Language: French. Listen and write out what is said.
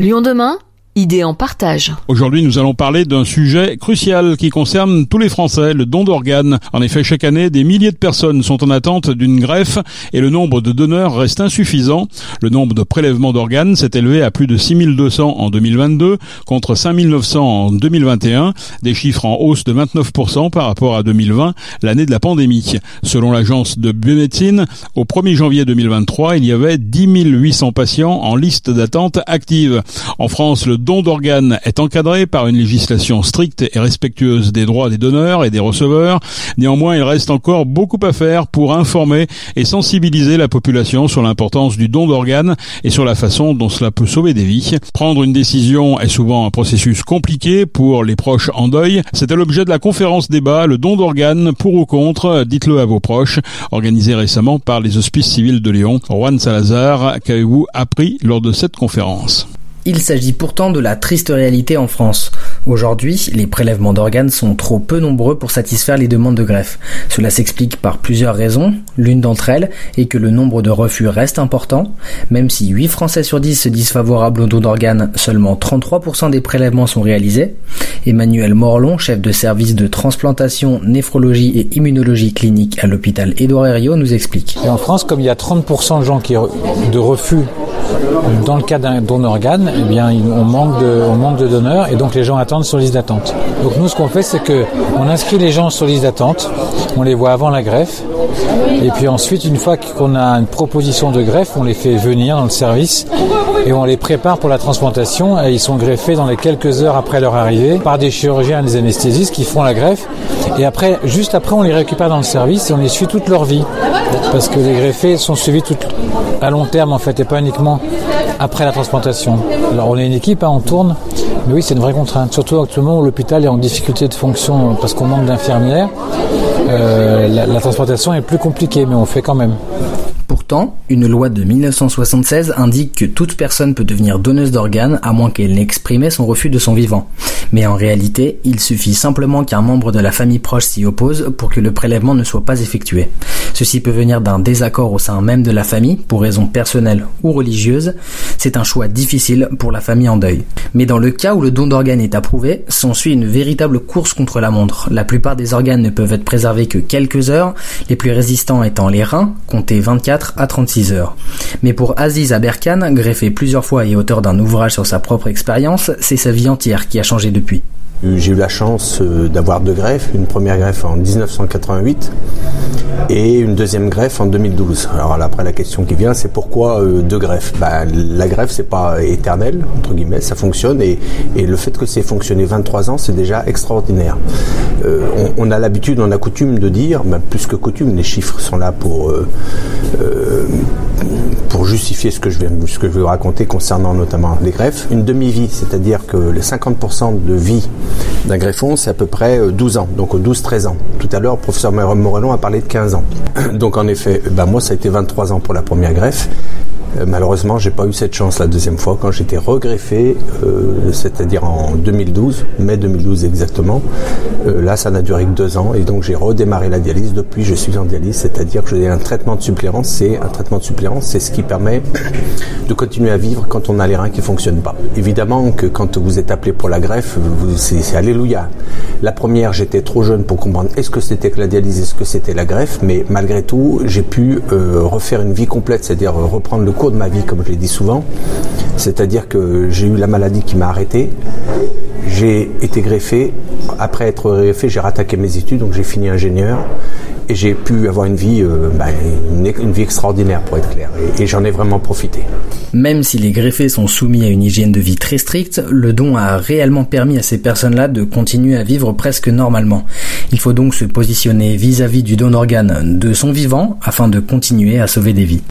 Lyon demain Idée en partage. Aujourd'hui, nous allons parler d'un sujet crucial qui concerne tous les Français, le don d'organes. En effet, chaque année, des milliers de personnes sont en attente d'une greffe et le nombre de donneurs reste insuffisant. Le nombre de prélèvements d'organes s'est élevé à plus de 6200 en 2022 contre 5900 en 2021, des chiffres en hausse de 29% par rapport à 2020, l'année de la pandémie. Selon l'agence de biomédecine, au 1er janvier 2023, il y avait 10 800 patients en liste d'attente active. En France, le don d'organes est encadré par une législation stricte et respectueuse des droits des donneurs et des receveurs. Néanmoins, il reste encore beaucoup à faire pour informer et sensibiliser la population sur l'importance du don d'organes et sur la façon dont cela peut sauver des vies. Prendre une décision est souvent un processus compliqué pour les proches en deuil. C'était l'objet de la conférence débat, le don d'organes pour ou contre, dites-le à vos proches, organisée récemment par les Hospices civils de Lyon. Juan Salazar, qu'avez-vous appris lors de cette conférence? Il s'agit pourtant de la triste réalité en France. Aujourd'hui, les prélèvements d'organes sont trop peu nombreux pour satisfaire les demandes de greffe. Cela s'explique par plusieurs raisons. L'une d'entre elles est que le nombre de refus reste important. Même si 8 Français sur 10 se disent favorables au don d'organes, seulement 33% des prélèvements sont réalisés. Emmanuel Morlon, chef de service de transplantation, néphrologie et immunologie clinique à l'hôpital Édouard Herriot, nous explique. en France, comme il y a 30% de gens qui de refus dans le cas d'un don d'organes, eh bien, on manque de, on manque de donneurs et donc les gens attendent sur liste d'attente. Donc nous, ce qu'on fait, c'est que on inscrit les gens sur liste d'attente, on les voit avant la greffe, et puis ensuite, une fois qu'on a une proposition de greffe, on les fait venir dans le service et on les prépare pour la transplantation. Et ils sont greffés dans les quelques heures après leur arrivée par des chirurgiens et des anesthésistes qui font la greffe. Et après, juste après, on les récupère dans le service et on les suit toute leur vie. Parce que les greffés sont suivis à long terme en fait et pas uniquement après la transplantation. Alors on est une équipe, hein, on tourne, mais oui c'est une vraie contrainte, surtout actuellement où l'hôpital est en difficulté de fonction parce qu'on manque d'infirmières. Euh, la transplantation est plus compliquée, mais on fait quand même. Pourtant, une loi de 1976 indique que toute personne peut devenir donneuse d'organes à moins qu'elle n'ait exprimé son refus de son vivant. Mais en réalité, il suffit simplement qu'un membre de la famille proche s'y oppose pour que le prélèvement ne soit pas effectué. Ceci peut venir d'un désaccord au sein même de la famille, pour raisons personnelles ou religieuses. C'est un choix difficile pour la famille en deuil. Mais dans le cas où le don d'organes est approuvé, s'ensuit une véritable course contre la montre. La plupart des organes ne peuvent être préservés que quelques heures, les plus résistants étant les reins, comptés 24 à 36 heures. Mais pour Aziz Aberkan, greffé plusieurs fois et auteur d'un ouvrage sur sa propre expérience, c'est sa vie entière qui a changé depuis. J'ai eu la chance euh, d'avoir deux greffes, une première greffe en 1988 et une deuxième greffe en 2012. Alors après la question qui vient, c'est pourquoi euh, deux greffes? Bah, La greffe, c'est pas éternel, entre guillemets, ça fonctionne et, le fait que c'est fonctionné 23 ans, c'est déjà extraordinaire. Euh, on, a l'habitude, on a coutume de dire, bah, plus que coutume, les chiffres sont là pour pour justifier ce que je vais, ce que je vais vous raconter concernant notamment les greffes, une demi-vie, c'est-à-dire que les 50% de vie d'un greffon, c'est à peu près 12 euh, ans, donc 12-13 ans. Tout à l'heure, le professeur Morelon a parlé de 15 ans. Donc en effet, ben moi, ça a été 23 ans pour la première greffe euh, malheureusement, j'ai pas eu cette chance la deuxième fois quand j'étais regreffé, euh, c'est-à-dire en 2012, mai 2012 exactement. Euh, là, ça n'a duré que deux ans et donc j'ai redémarré la dialyse. Depuis, je suis en dialyse, c'est-à-dire que j'ai un traitement de suppléance. C'est un traitement de suppléance, c'est ce qui permet de continuer à vivre quand on a les reins qui fonctionnent pas. Évidemment que quand vous êtes appelé pour la greffe, c'est alléluia. La première, j'étais trop jeune pour comprendre est-ce que c'était que la dialyse, est-ce que c'était la greffe, mais malgré tout, j'ai pu refaire une vie complète, c'est-à-dire reprendre le cours de ma vie, comme je l'ai dit souvent. C'est-à-dire que j'ai eu la maladie qui m'a arrêté. J'ai été greffé. Après être greffé, j'ai rattaqué mes études, donc j'ai fini ingénieur et j'ai pu avoir une vie, euh, bah, une, vie extraordinaire pour être clair, et, j'en ai vraiment profité. Même si les greffés sont soumis à une hygiène de vie très stricte, le don a réellement permis à ces personnes-là de continuer à vivre presque normalement. Il faut donc se positionner vis à -vis du don d'organes de son vivant afin de continuer à sauver des vies.